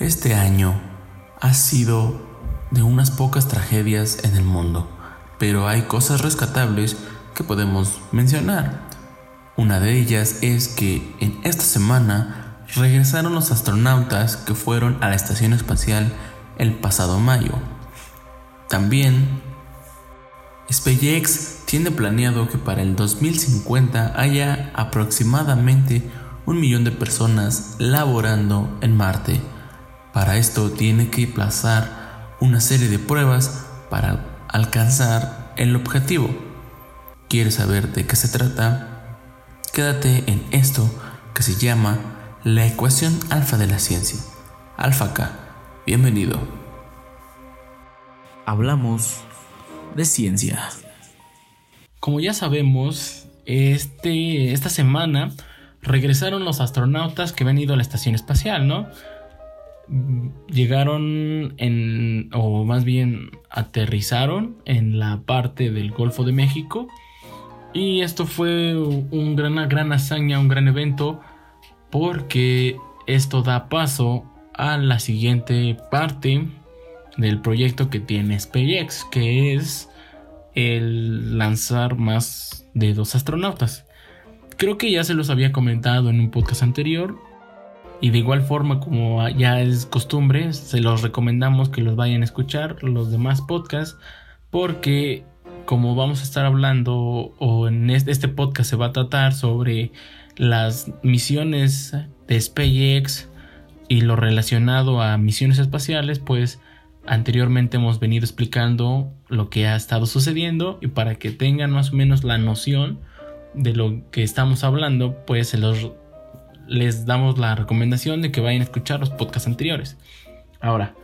Este año ha sido de unas pocas tragedias en el mundo, pero hay cosas rescatables que podemos mencionar. Una de ellas es que en esta semana regresaron los astronautas que fueron a la estación espacial el pasado mayo. También SpaceX tiene planeado que para el 2050 haya aproximadamente un millón de personas laborando en Marte. Para esto tiene que plazar una serie de pruebas para alcanzar el objetivo. ¿Quieres saber de qué se trata? Quédate en esto que se llama la ecuación alfa de la ciencia. Alfa K. Bienvenido. Hablamos de ciencia. Como ya sabemos, este, esta semana regresaron los astronautas que habían ido a la estación espacial, ¿no? Llegaron en, o más bien aterrizaron en la parte del Golfo de México. Y esto fue un gran, una gran hazaña, un gran evento, porque esto da paso a la siguiente parte del proyecto que tiene SpaceX, que es el lanzar más de dos astronautas. Creo que ya se los había comentado en un podcast anterior. Y de igual forma como ya es costumbre, se los recomendamos que los vayan a escuchar los demás podcasts. Porque como vamos a estar hablando o en este podcast se va a tratar sobre las misiones de SpaceX y lo relacionado a misiones espaciales, pues Anteriormente hemos venido explicando lo que ha estado sucediendo y para que tengan más o menos la noción de lo que estamos hablando, pues les damos la recomendación de que vayan a escuchar los podcasts anteriores. Ahora,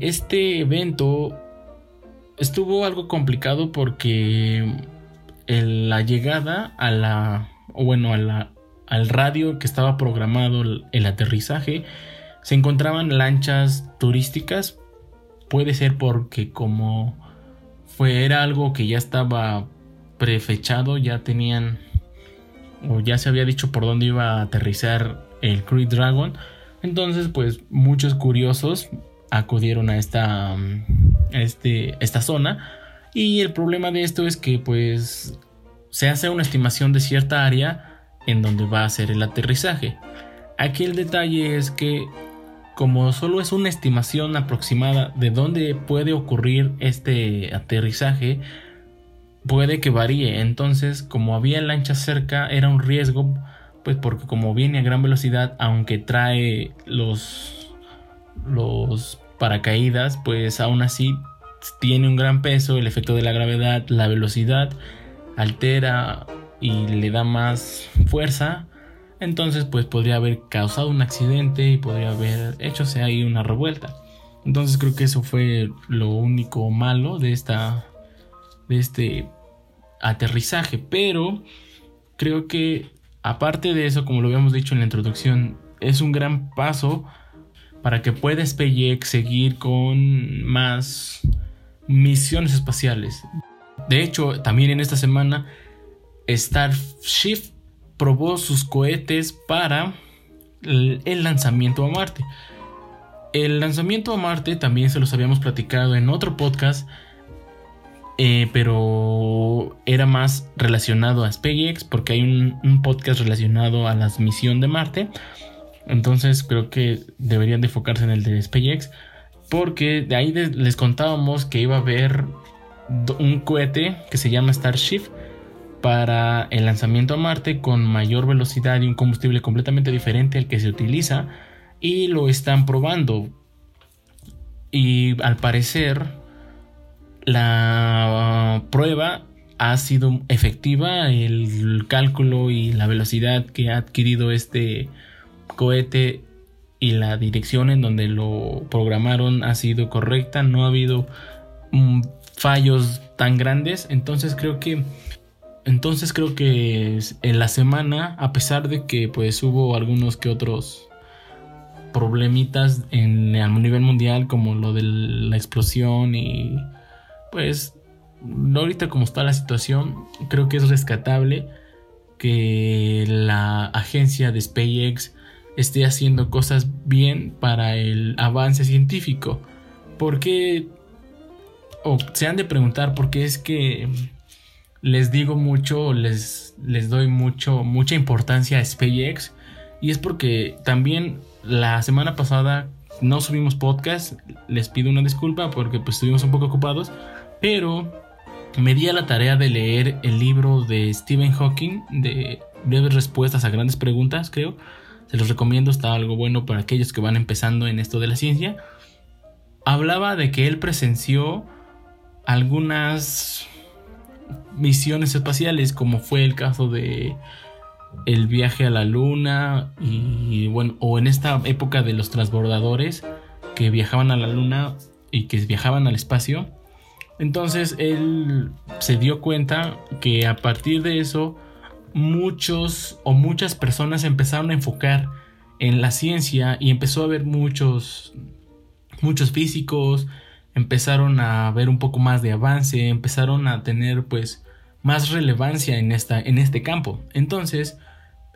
este evento estuvo algo complicado porque la llegada a la, bueno, al radio que estaba programado el aterrizaje, se encontraban lanchas turísticas Puede ser porque como fue era algo que ya estaba prefechado, ya tenían o ya se había dicho por dónde iba a aterrizar el Crew Dragon. Entonces, pues muchos curiosos acudieron a esta, este, esta zona. Y el problema de esto es que pues se hace una estimación de cierta área en donde va a ser el aterrizaje. Aquí el detalle es que como solo es una estimación aproximada de dónde puede ocurrir este aterrizaje, puede que varíe. Entonces, como había lancha cerca, era un riesgo, pues porque como viene a gran velocidad, aunque trae los, los paracaídas, pues aún así tiene un gran peso, el efecto de la gravedad, la velocidad altera y le da más fuerza entonces pues podría haber causado un accidente y podría haber hecho ahí una revuelta. Entonces creo que eso fue lo único malo de esta de este aterrizaje, pero creo que aparte de eso, como lo habíamos dicho en la introducción, es un gran paso para que pueda SpaceX seguir con más misiones espaciales. De hecho, también en esta semana Starship probó sus cohetes para el lanzamiento a Marte. El lanzamiento a Marte también se los habíamos platicado en otro podcast, eh, pero era más relacionado a SpaceX porque hay un, podcast relacionado a la misión de Marte. Entonces creo que deberían de enfocarse en el de SpaceX porque de ahí les contábamos que iba a haber un cohete que se llama Starship para el lanzamiento a Marte con mayor velocidad y un combustible completamente diferente al que se utiliza y lo están probando. Y al parecer la prueba ha sido efectiva, el cálculo y la velocidad que ha adquirido este cohete y la dirección en donde lo programaron ha sido correcta, no ha habido mm, fallos tan grandes, entonces creo que entonces creo que en la semana, a pesar de que pues hubo algunos que otros problemitas en, a nivel mundial, como lo de la explosión y pues ahorita como está la situación, creo que es rescatable que la agencia de SpaceX esté haciendo cosas bien para el avance científico. Porque, o se han de preguntar por qué es que les digo mucho, les, les doy mucho, mucha importancia a SpaceX. Y es porque también la semana pasada no subimos podcast. Les pido una disculpa porque pues estuvimos un poco ocupados. Pero me di a la tarea de leer el libro de Stephen Hawking de breves respuestas a grandes preguntas, creo. Se los recomiendo, está algo bueno para aquellos que van empezando en esto de la ciencia. Hablaba de que él presenció algunas misiones espaciales, como fue el caso de el viaje a la luna y bueno, o en esta época de los transbordadores que viajaban a la luna y que viajaban al espacio. Entonces él se dio cuenta que a partir de eso muchos o muchas personas empezaron a enfocar en la ciencia y empezó a haber muchos muchos físicos empezaron a ver un poco más de avance, empezaron a tener pues más relevancia en esta en este campo. Entonces,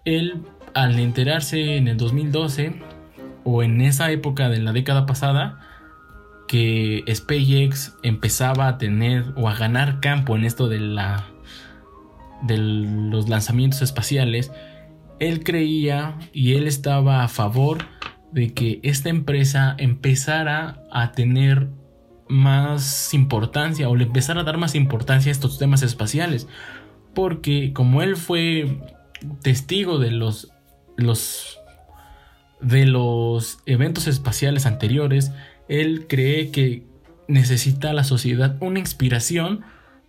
él al enterarse en el 2012 o en esa época de la década pasada que SpaceX empezaba a tener o a ganar campo en esto de la de los lanzamientos espaciales, él creía y él estaba a favor de que esta empresa empezara a tener más importancia o le empezara a dar más importancia a estos temas espaciales. Porque como él fue testigo de los, los, de los eventos espaciales anteriores, él cree que necesita la sociedad una inspiración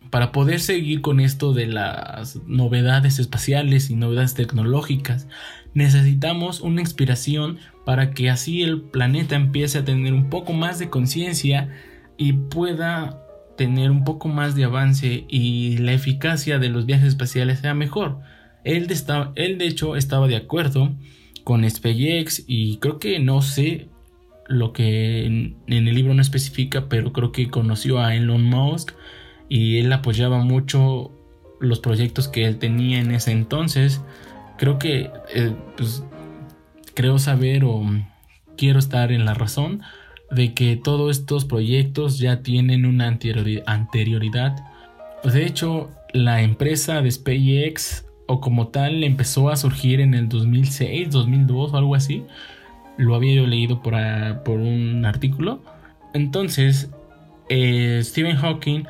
para poder seguir con esto de las novedades espaciales y novedades tecnológicas, necesitamos una inspiración para que así el planeta empiece a tener un poco más de conciencia y pueda tener un poco más de avance y la eficacia de los viajes espaciales sea mejor. Él de, él de hecho estaba de acuerdo con SpaceX y creo que no sé lo que en el libro no especifica, pero creo que conoció a Elon Musk y él apoyaba mucho los proyectos que él tenía en ese entonces. Creo que, eh, pues, creo saber o quiero estar en la razón de que todos estos proyectos ya tienen una anterioridad. Pues de hecho, la empresa de SpaceX o como tal empezó a surgir en el 2006, 2002 o algo así. Lo había yo leído por, ah, por un artículo. Entonces, eh, Stephen Hawking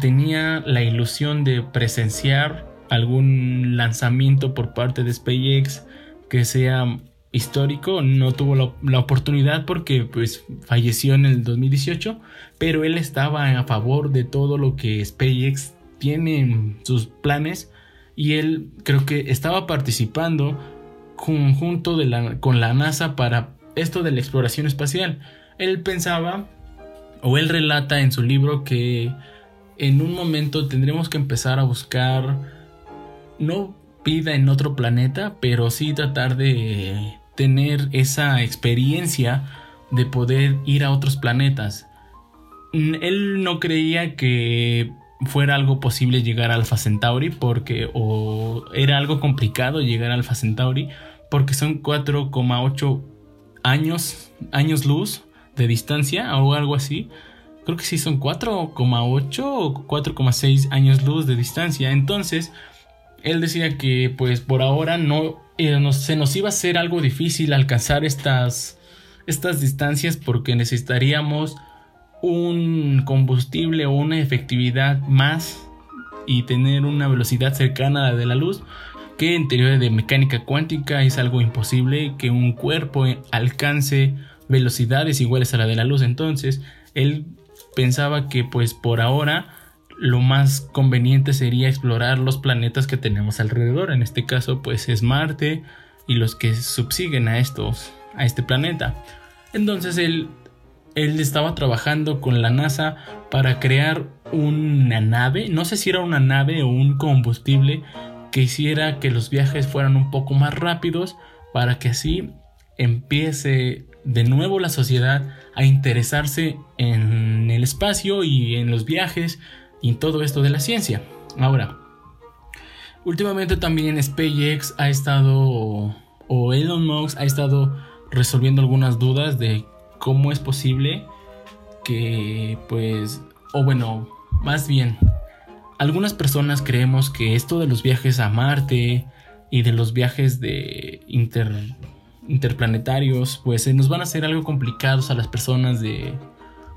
tenía la ilusión de presenciar algún lanzamiento por parte de SpaceX que sea histórico. No tuvo la, oportunidad porque pues falleció en el 2018, pero él estaba a favor de todo lo que SpaceX tiene en sus planes y él creo que estaba participando conjunto de la, con la NASA para esto de la exploración espacial. Él pensaba o él relata en su libro que en un momento tendremos que empezar a buscar no vida en otro planeta, pero sí tratar de tener esa experiencia de poder ir a otros planetas. Él no creía que fuera algo posible llegar a Alpha Centauri porque o era algo complicado llegar a Alpha Centauri porque son 4,8 años años luz de distancia o algo así creo que sí son 4,8 o 4,6 años luz de distancia. Entonces, él decía que pues por ahora no, eh, se nos iba a hacer algo difícil alcanzar estas, estas distancias porque necesitaríamos un combustible o una efectividad más y tener una velocidad cercana a la de la luz que en teoría de mecánica cuántica es algo imposible que un cuerpo alcance velocidades iguales a la de la luz entonces él pensaba que pues por ahora lo más conveniente sería explorar los planetas que tenemos alrededor. En este caso pues es Marte y los que subsiguen a estos a este planeta. Entonces él él estaba trabajando con la NASA para crear una nave, no sé si era una nave o un combustible que hiciera que los viajes fueran un poco más rápidos para que así empiece de nuevo la sociedad a interesarse en el espacio y en los viajes y en todo esto de la ciencia. Ahora, últimamente también SpaceX ha estado o Elon Musk ha estado resolviendo algunas dudas de cómo es posible que pues o bueno, más bien algunas personas creemos que esto de los viajes a Marte y de los viajes de interplanetarios pues se nos van a hacer algo complicados a las personas de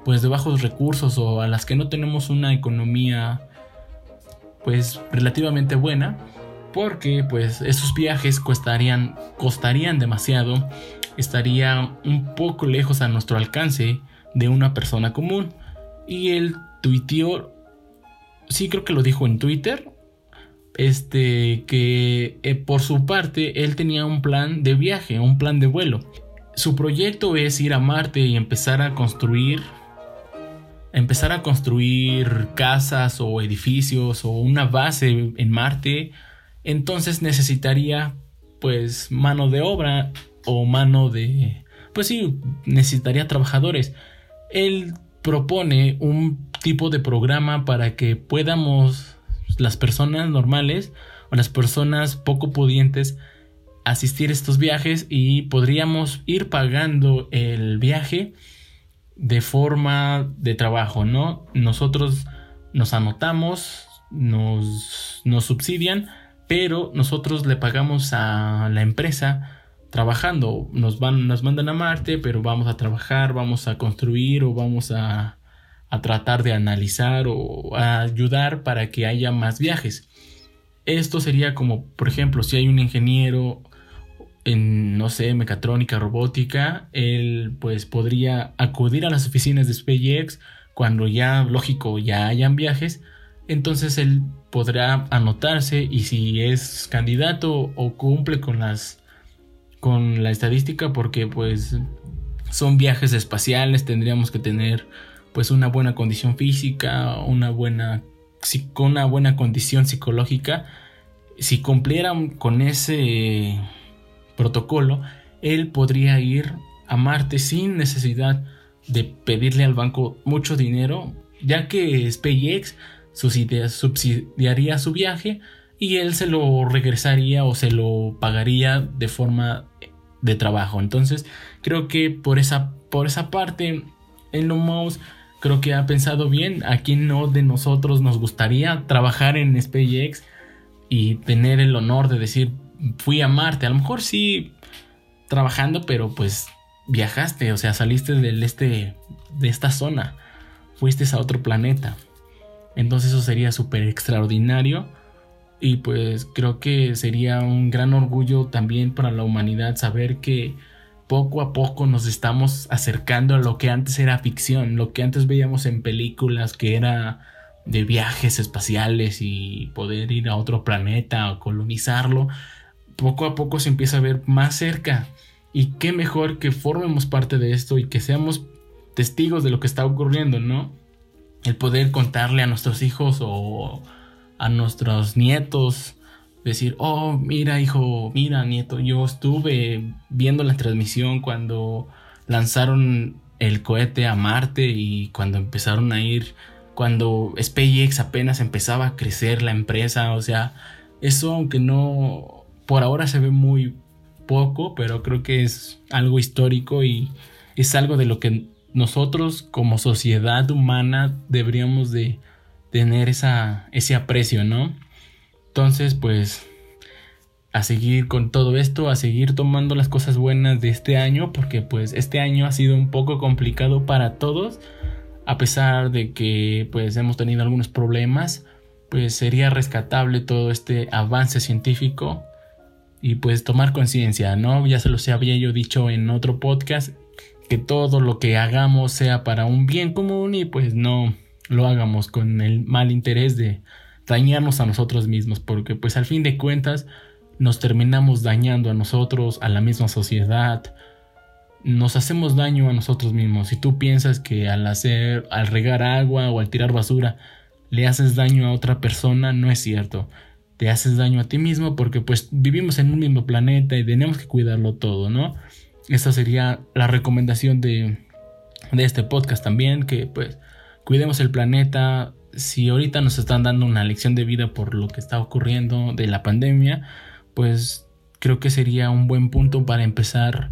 pues de bajos recursos o a las que no tenemos una economía pues relativamente buena porque pues esos viajes costarían costarían demasiado estaría un poco lejos a nuestro alcance de una persona común. Y él tuiteó sí creo que lo dijo en Twitter este que eh, por su parte él tenía un plan de viaje un plan de vuelo. Su proyecto es ir a Marte y empezar a construir empezar a construir casas o edificios o una base en Marte, entonces necesitaría pues mano de obra o mano de... pues sí, necesitaría trabajadores. Él propone un tipo de programa para que podamos las personas normales o las personas poco pudientes asistir a estos viajes y podríamos ir pagando el viaje de forma de trabajo, ¿no? Nosotros nos anotamos, nos, nos subsidian, pero nosotros le pagamos a la empresa trabajando. Nos, van, nos mandan a Marte, pero vamos a trabajar, vamos a construir o vamos a, a tratar de analizar o a ayudar para que haya más viajes. Esto sería como, por ejemplo, si hay un ingeniero en, no sé, mecatrónica, robótica, él pues podría acudir a las oficinas de SpaceX cuando ya, lógico, ya hayan viajes, entonces él podrá anotarse y si es candidato o cumple con las con la estadística porque pues son viajes espaciales, tendríamos que tener pues una buena condición física, una buena una buena condición psicológica. Si cumplieran con ese protocolo, él podría ir a Marte sin necesidad de pedirle al banco mucho dinero, ya que SpaceX subsidiaría su viaje y él se lo regresaría o se lo pagaría de forma de trabajo. Entonces, creo que por esa, por esa parte, Elon Musk creo que ha pensado bien. A quien no de nosotros nos gustaría trabajar en SpaceX y tener el honor de decir, fui a Marte. A lo mejor sí trabajando, pero pues viajaste, o sea, saliste del este, de esta zona, fuiste a otro planeta. Entonces eso sería súper extraordinario y pues creo que sería un gran orgullo también para la humanidad saber que poco a poco nos estamos acercando a lo que antes era ficción, lo que antes veíamos en películas que era de viajes espaciales y poder ir a otro planeta o colonizarlo poco a poco se empieza a ver más cerca. Y qué mejor que formemos parte de esto y que seamos testigos de lo que está ocurriendo, ¿no? El poder contarle a nuestros hijos o a nuestros nietos, decir, oh, mira hijo, mira nieto, yo estuve viendo la transmisión cuando lanzaron el cohete a Marte y cuando empezaron a ir, cuando SpaceX apenas empezaba a crecer la empresa, o sea, eso aunque no por ahora se ve muy poco, pero creo que es algo histórico y es algo de lo que nosotros como sociedad humana deberíamos de tener esa, ese aprecio, ¿no? Entonces, pues, a seguir con todo esto, a seguir tomando las cosas buenas de este año, porque pues este año ha sido un poco complicado para todos, a pesar de que pues hemos tenido algunos problemas, pues sería rescatable todo este avance científico y pues tomar conciencia, ¿no? Ya se los había yo dicho en otro podcast, que todo lo que hagamos sea para un bien común y pues no lo hagamos con el mal interés de dañarnos a nosotros mismos, porque pues al fin de cuentas nos terminamos dañando a nosotros, a la misma sociedad, nos hacemos daño a nosotros mismos. Si tú piensas que al hacer, al regar agua o al tirar basura, le haces daño a otra persona, no es cierto te haces daño a ti mismo porque pues vivimos en un mismo planeta y tenemos que cuidarlo todo, ¿no? Esa sería la recomendación de, de este podcast también, que pues cuidemos el planeta. Si ahorita nos están dando una lección de vida por lo que está ocurriendo de la pandemia, pues creo que sería un buen punto para empezar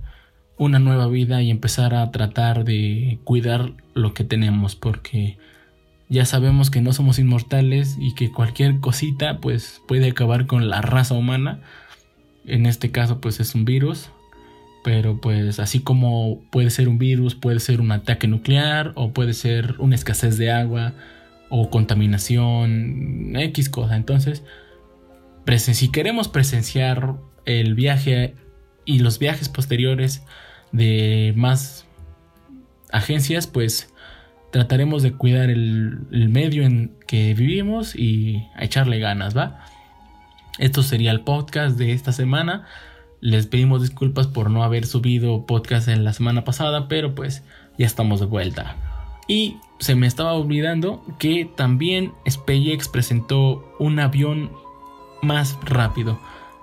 una nueva vida y empezar a tratar de cuidar lo que tenemos porque ya sabemos que no somos inmortales y que cualquier cosita pues puede acabar con la raza humana. En este caso pues es un virus, pero pues así como puede ser un virus, puede ser un ataque nuclear o puede ser una escasez de agua o contaminación, X cosa. Entonces, si queremos presenciar el viaje y los viajes posteriores de más agencias, pues trataremos de cuidar el, medio en que vivimos y a echarle ganas, ¿va? Esto sería el podcast de esta semana. Les pedimos disculpas por no haber subido podcast en la semana pasada, pero pues ya estamos de vuelta. Y se me estaba olvidando que también SpaceX presentó un avión más rápido,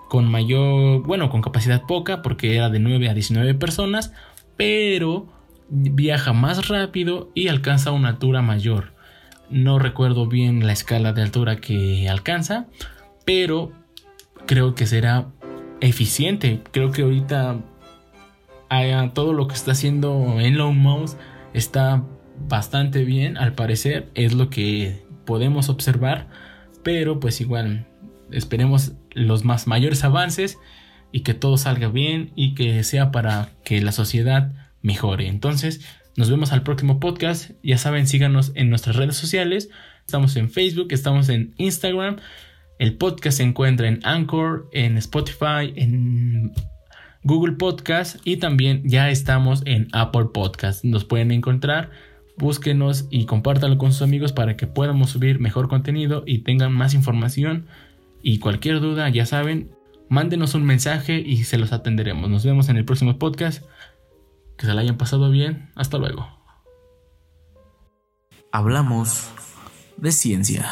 con mayor, bueno, con capacidad poca, porque era de 9 a 19 personas, pero viaja más rápido y alcanza una altura mayor. No recuerdo bien la escala de altura que alcanza, pero creo que será eficiente. Creo que ahorita todo lo que está haciendo Elon Musk está bastante bien, al parecer, es lo que podemos observar, pero pues igual esperemos los más mayores avances y que todo salga bien y que sea para que la sociedad mejore. Entonces, nos vemos al próximo podcast. Ya saben, síganos en nuestras redes sociales. Estamos en Facebook, estamos en Instagram. El podcast se encuentra en Anchor, en Spotify, en Google Podcast y también ya estamos en Apple Podcast. Nos pueden encontrar, búsquenos y compártanlo con sus amigos para que podamos subir mejor contenido y tengan más información. Y cualquier duda, ya saben, mándenos un mensaje y se los atenderemos. Nos vemos en el próximo podcast. Que se la hayan pasado bien. Hasta luego. Hablamos de ciencia.